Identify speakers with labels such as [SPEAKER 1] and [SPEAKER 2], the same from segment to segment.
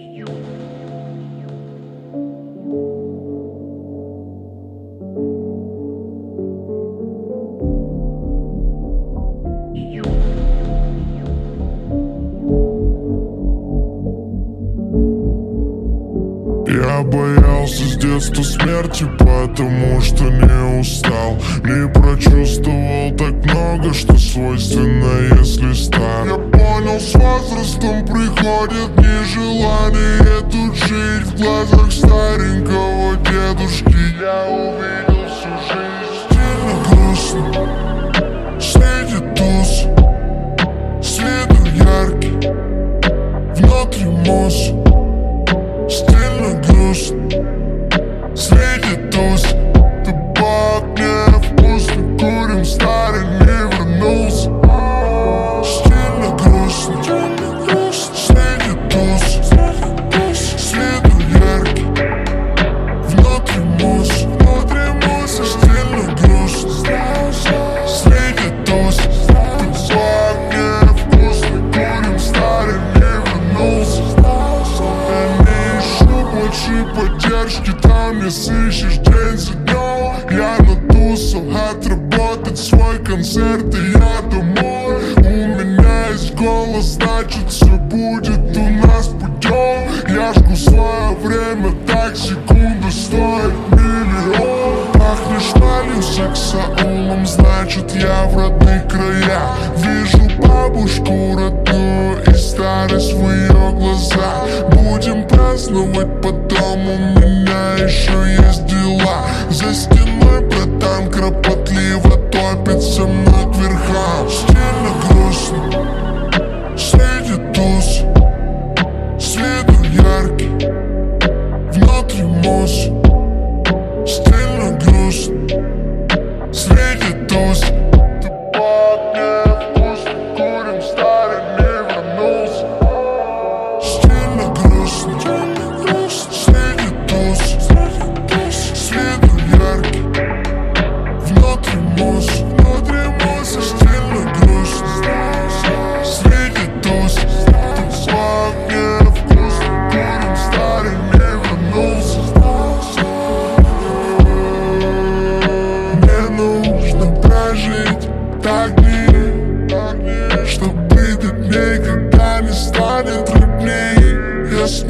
[SPEAKER 1] Я боялся с детства смерти, потому что не устал. Не прочувствовал так много, что свойственно, если понял, с возрастом приходит нежелание тут жить В глазах старенького дедушки. Я увидел день за днем Я на тусах отработать свой концерт и я домой. У меня есть голос, значит все будет у нас путем Я жгу свое время, так секунда стоит миллион. Пахнешь валью сексаулом, значит я в родные края Вижу бабушку родную и старость в ее глазах. Будем праздновать потом у меня еще За стеной, братан, кропотливо топится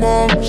[SPEAKER 1] mom.